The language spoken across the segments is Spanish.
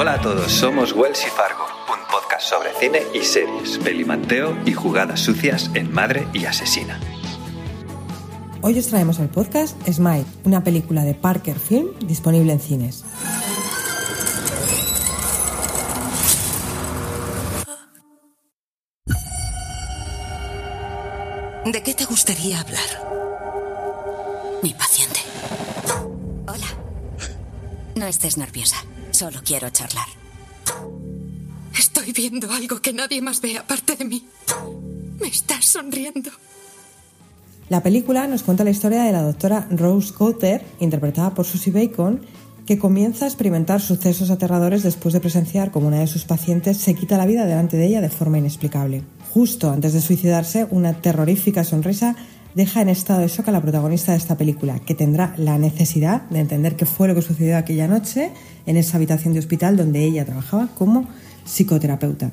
Hola a todos, somos Wells y Fargo, un podcast sobre cine y series, pelimanteo y jugadas sucias en Madre y Asesina. Hoy os traemos el podcast Smile, una película de Parker Film disponible en cines. ¿De qué te gustaría hablar? Mi paciente. Hola. No estés nerviosa. Solo quiero charlar. Estoy viendo algo que nadie más ve aparte de mí. Me estás sonriendo. La película nos cuenta la historia de la doctora Rose Cotter, interpretada por Susie Bacon, que comienza a experimentar sucesos aterradores después de presenciar cómo una de sus pacientes se quita la vida delante de ella de forma inexplicable. Justo antes de suicidarse, una terrorífica sonrisa deja en estado de shock a la protagonista de esta película, que tendrá la necesidad de entender qué fue lo que sucedió aquella noche en esa habitación de hospital donde ella trabajaba como psicoterapeuta.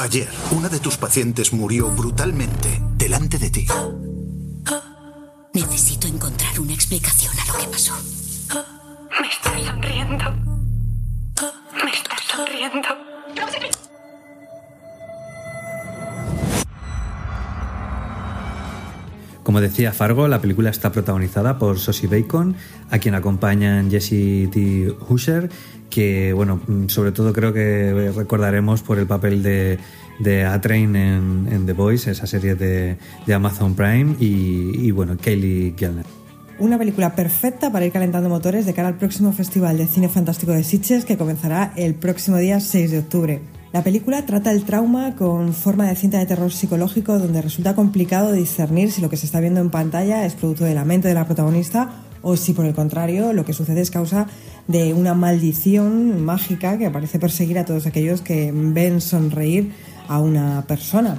Ayer, una de tus pacientes murió brutalmente delante de ti. Necesito encontrar una explicación a lo que pasó. Me estás sonriendo. Como decía Fargo, la película está protagonizada por Sosie Bacon, a quien acompañan Jesse T. Husher, que, bueno, sobre todo creo que recordaremos por el papel de, de A-Train en, The Voice, esa serie de, Amazon Prime, y, bueno, Kaylee Kellner. Una película perfecta para ir calentando motores de cara al próximo Festival de Cine Fantástico de Sitges que comenzará el próximo día 6 de octubre. La película trata el trauma con forma de cinta de terror psicológico donde resulta complicado discernir si lo que se está viendo en pantalla es producto de la mente de la protagonista o si por el contrario lo que sucede es causa de una maldición mágica que parece perseguir a todos aquellos que ven sonreír a una persona.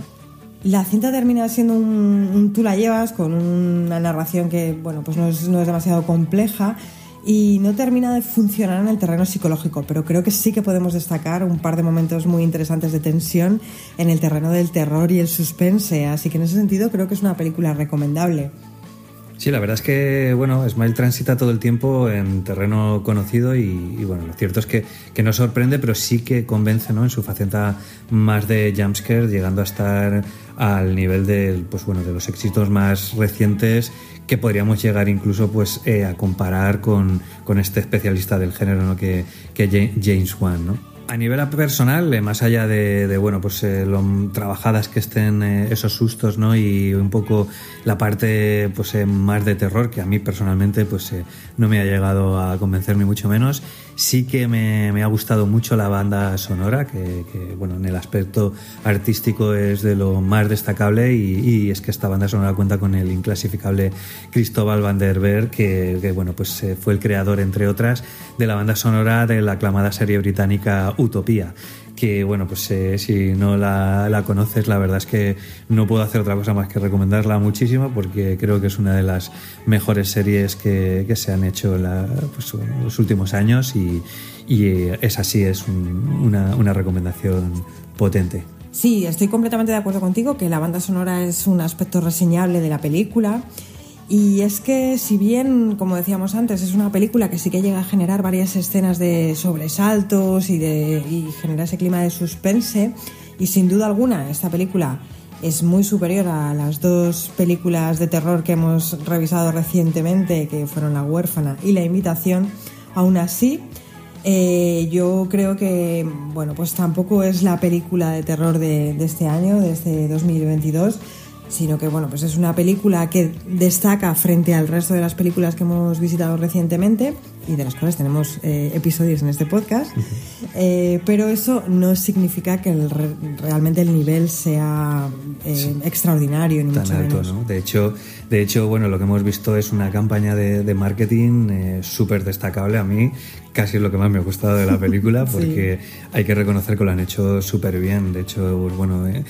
La cinta termina siendo un, un tú la llevas con una narración que bueno pues no es, no es demasiado compleja y no termina de funcionar en el terreno psicológico, pero creo que sí que podemos destacar un par de momentos muy interesantes de tensión en el terreno del terror y el suspense, así que en ese sentido creo que es una película recomendable. Sí, la verdad es que, bueno, Smile transita todo el tiempo en terreno conocido y, bueno, lo cierto es que, que, no sorprende, pero sí que convence, ¿no? En su faceta más de jumpscare, llegando a estar al nivel de, pues bueno, de los éxitos más recientes que podríamos llegar incluso pues eh, a comparar con, con, este especialista del género, ¿no? Que, que James Wan, ¿no? A nivel personal, eh, más allá de, bueno, pues eh, lo trabajadas que estén eh, esos sustos, ¿no? Y un poco la parte, pues más de terror, que a mí personalmente, pues no me ha llegado a convencer ni mucho menos. Sí que me, me ha gustado mucho la banda sonora, que, que, bueno, en el aspecto artístico es de lo más destacable y, y, es que esta banda sonora cuenta con el inclasificable Cristóbal Van der Berg, que, que bueno, pues fue el creador, entre otras, de la banda sonora de la aclamada serie británica Utopía que bueno, pues eh, si no la, la, conoces, la verdad es que no puedo hacer otra cosa más que recomendarla muchísimo porque creo que es una de las mejores series que, que se han hecho pues, en los últimos años y, y es así, es un, una, una recomendación potente. Sí, estoy completamente de acuerdo contigo que la banda sonora es un aspecto reseñable de la película. Y es que si bien, como decíamos antes, es una película que sí que llega a generar varias escenas de sobresaltos y, de, y genera ese clima de suspense, y sin duda alguna esta película es muy superior a las dos películas de terror que hemos revisado recientemente, que fueron La huérfana y La invitación, aún así eh, yo creo que, bueno, pues tampoco es la película de terror de, de este año, de este 2022 sino que bueno, pues es una película que destaca frente al resto de las películas que hemos visitado recientemente y de las cuales tenemos eh, episodios en este podcast, eh, pero eso no significa que el re realmente el nivel sea eh, sí. extraordinario ni Tan mucho alto, menos. ¿no? De hecho, de hecho, bueno, lo que hemos visto es una campaña de, de marketing eh, súper destacable a mí, casi es lo que más me ha gustado de la película, porque sí. hay que reconocer que lo han hecho súper bien. De hecho, bueno, eh,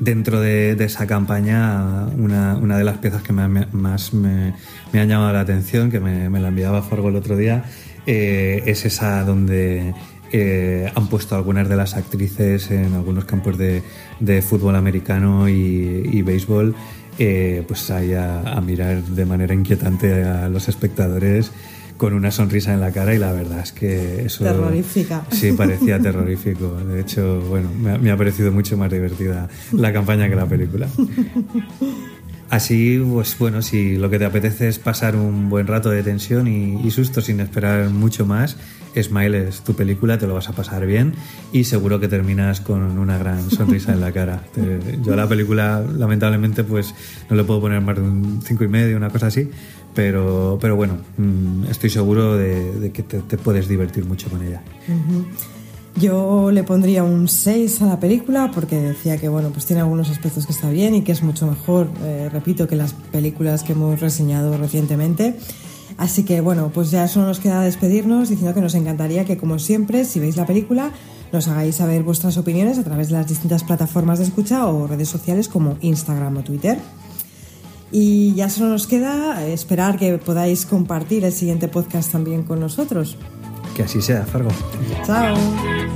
dentro de, esa campaña, una, una, de las piezas que más me, me, han llamado la atención, que me, la enviaba Fargo el otro día, eh, es esa donde eh, han puesto algunas de las actrices en algunos campos de, fútbol americano y, y béisbol. eh, pues ahí a, mirar de manera inquietante a los espectadores con una sonrisa en la cara y la verdad es que eso... Terrorífica. Sí, parecía terrorífico. De hecho, bueno, me ha, parecido mucho más divertida la campaña que la película. Así, pues bueno, si lo que te apetece es pasar un buen rato de tensión y, susto sin esperar mucho más, Smile es tu película, te lo vas a pasar bien y seguro que terminas con una gran sonrisa en la cara. yo a la película, lamentablemente, pues no le puedo poner más de un cinco y medio, una cosa así, pero, pero bueno, mm, estoy seguro de, que te, puedes divertir mucho con ella. Yo le pondría un 6 a la película porque decía que bueno, pues tiene algunos aspectos que está bien y que es mucho mejor, eh, repito, que las películas que hemos reseñado recientemente. Así que bueno, pues ya solo nos queda despedirnos diciendo que nos encantaría que como siempre, si veis la película, nos hagáis saber vuestras opiniones a través de las distintas plataformas de escucha o redes sociales como Instagram o Twitter. Y ya solo nos queda esperar que podáis compartir el siguiente podcast también con nosotros. Que así sea, Fargo. Chao.